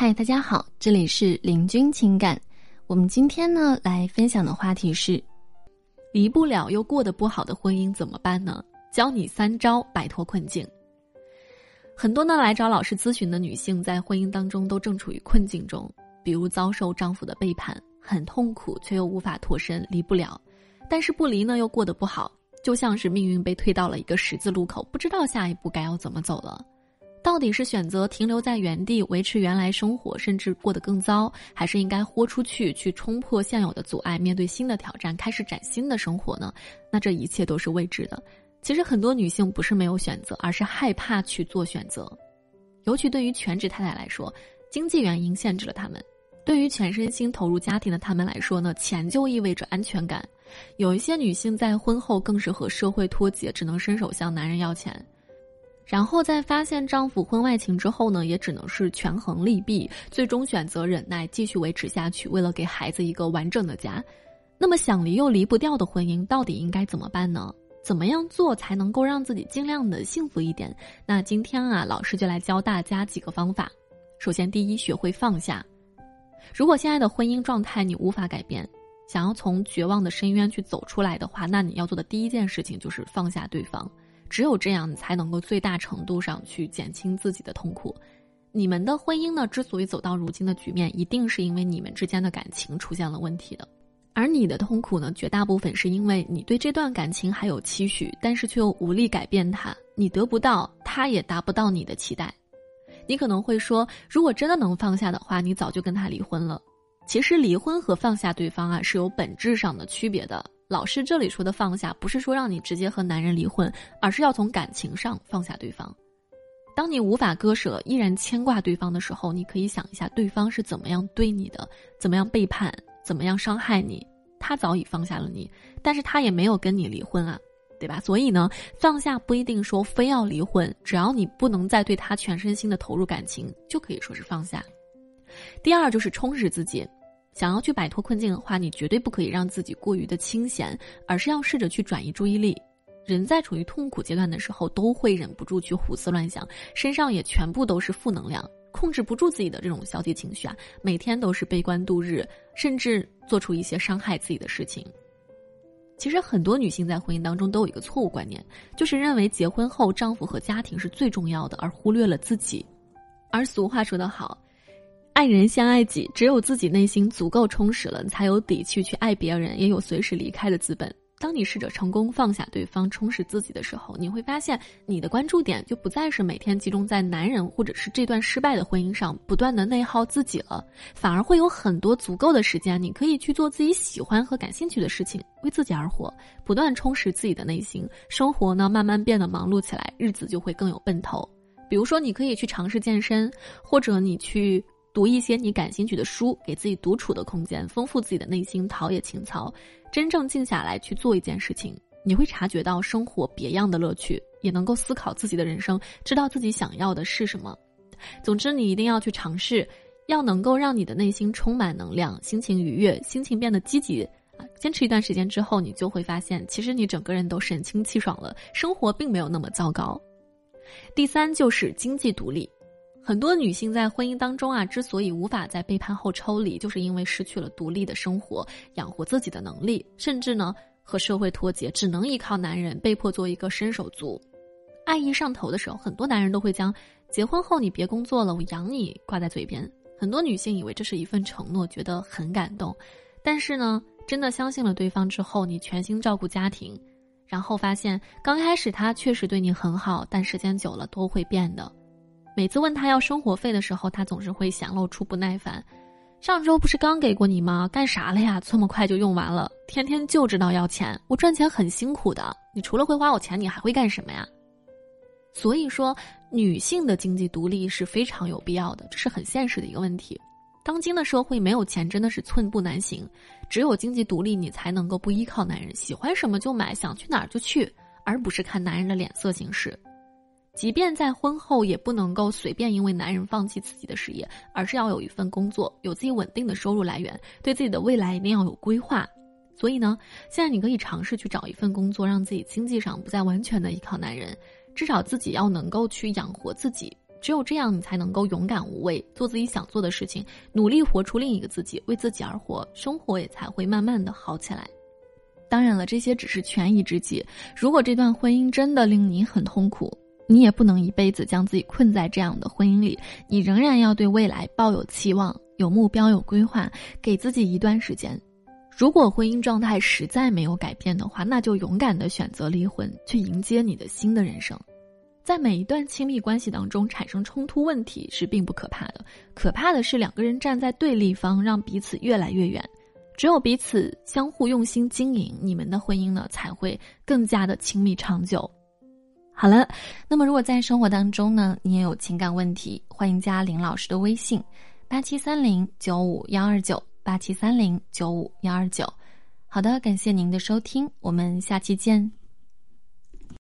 嗨，大家好，这里是林君情感。我们今天呢来分享的话题是：离不了又过得不好的婚姻怎么办呢？教你三招摆脱困境。很多呢来找老师咨询的女性，在婚姻当中都正处于困境中，比如遭受丈夫的背叛，很痛苦却又无法脱身，离不了；但是不离呢又过得不好，就像是命运被推到了一个十字路口，不知道下一步该要怎么走了。到底是选择停留在原地维持原来生活，甚至过得更糟，还是应该豁出去去冲破现有的阻碍，面对新的挑战，开始崭新的生活呢？那这一切都是未知的。其实很多女性不是没有选择，而是害怕去做选择。尤其对于全职太太来说，经济原因限制了她们；对于全身心投入家庭的她们来说呢，钱就意味着安全感。有一些女性在婚后更是和社会脱节，只能伸手向男人要钱。然后在发现丈夫婚外情之后呢，也只能是权衡利弊，最终选择忍耐，继续维持下去，为了给孩子一个完整的家。那么想离又离不掉的婚姻，到底应该怎么办呢？怎么样做才能够让自己尽量的幸福一点？那今天啊，老师就来教大家几个方法。首先，第一，学会放下。如果现在的婚姻状态你无法改变，想要从绝望的深渊去走出来的话，那你要做的第一件事情就是放下对方。只有这样，你才能够最大程度上去减轻自己的痛苦。你们的婚姻呢，之所以走到如今的局面，一定是因为你们之间的感情出现了问题的。而你的痛苦呢，绝大部分是因为你对这段感情还有期许，但是却又无力改变它，你得不到，他也达不到你的期待。你可能会说，如果真的能放下的话，你早就跟他离婚了。其实，离婚和放下对方啊，是有本质上的区别的。老师这里说的放下，不是说让你直接和男人离婚，而是要从感情上放下对方。当你无法割舍，依然牵挂对方的时候，你可以想一下对方是怎么样对你的，怎么样背叛，怎么样伤害你。他早已放下了你，但是他也没有跟你离婚啊，对吧？所以呢，放下不一定说非要离婚，只要你不能再对他全身心的投入感情，就可以说是放下。第二就是充实自己。想要去摆脱困境的话，你绝对不可以让自己过于的清闲，而是要试着去转移注意力。人在处于痛苦阶段的时候，都会忍不住去胡思乱想，身上也全部都是负能量，控制不住自己的这种消极情绪啊，每天都是悲观度日，甚至做出一些伤害自己的事情。其实很多女性在婚姻当中都有一个错误观念，就是认为结婚后丈夫和家庭是最重要的，而忽略了自己。而俗话说得好。爱人先爱己，只有自己内心足够充实了，才有底气去爱别人，也有随时离开的资本。当你试着成功放下对方，充实自己的时候，你会发现你的关注点就不再是每天集中在男人或者是这段失败的婚姻上，不断的内耗自己了，反而会有很多足够的时间，你可以去做自己喜欢和感兴趣的事情，为自己而活，不断充实自己的内心，生活呢慢慢变得忙碌起来，日子就会更有奔头。比如说，你可以去尝试健身，或者你去。读一些你感兴趣的书，给自己独处的空间，丰富自己的内心，陶冶情操，真正静下来去做一件事情，你会察觉到生活别样的乐趣，也能够思考自己的人生，知道自己想要的是什么。总之，你一定要去尝试，要能够让你的内心充满能量，心情愉悦，心情变得积极啊！坚持一段时间之后，你就会发现，其实你整个人都神清气爽了，生活并没有那么糟糕。第三就是经济独立。很多女性在婚姻当中啊，之所以无法在背叛后抽离，就是因为失去了独立的生活、养活自己的能力，甚至呢和社会脱节，只能依靠男人，被迫做一个伸手族。爱意上头的时候，很多男人都会将“结婚后你别工作了，我养你”挂在嘴边。很多女性以为这是一份承诺，觉得很感动。但是呢，真的相信了对方之后，你全心照顾家庭，然后发现刚开始他确实对你很好，但时间久了都会变的。每次问他要生活费的时候，他总是会显露出不耐烦。上周不是刚给过你吗？干啥了呀？这么快就用完了？天天就知道要钱。我赚钱很辛苦的，你除了会花我钱，你还会干什么呀？所以说，女性的经济独立是非常有必要的，这是很现实的一个问题。当今的社会没有钱真的是寸步难行，只有经济独立，你才能够不依靠男人，喜欢什么就买，想去哪儿就去，而不是看男人的脸色行事。即便在婚后，也不能够随便因为男人放弃自己的事业，而是要有一份工作，有自己稳定的收入来源，对自己的未来一定要有规划。所以呢，现在你可以尝试去找一份工作，让自己经济上不再完全的依靠男人，至少自己要能够去养活自己，只有这样，你才能够勇敢无畏，做自己想做的事情，努力活出另一个自己，为自己而活，生活也才会慢慢的好起来。当然了，这些只是权宜之计。如果这段婚姻真的令你很痛苦，你也不能一辈子将自己困在这样的婚姻里，你仍然要对未来抱有期望，有目标，有规划，给自己一段时间。如果婚姻状态实在没有改变的话，那就勇敢的选择离婚，去迎接你的新的人生。在每一段亲密关系当中产生冲突问题是并不可怕的，可怕的是两个人站在对立方，让彼此越来越远。只有彼此相互用心经营，你们的婚姻呢才会更加的亲密长久。好了，那么如果在生活当中呢，你也有情感问题，欢迎加林老师的微信：八七三零九五幺二九八七三零九五幺二九。好的，感谢您的收听，我们下期见。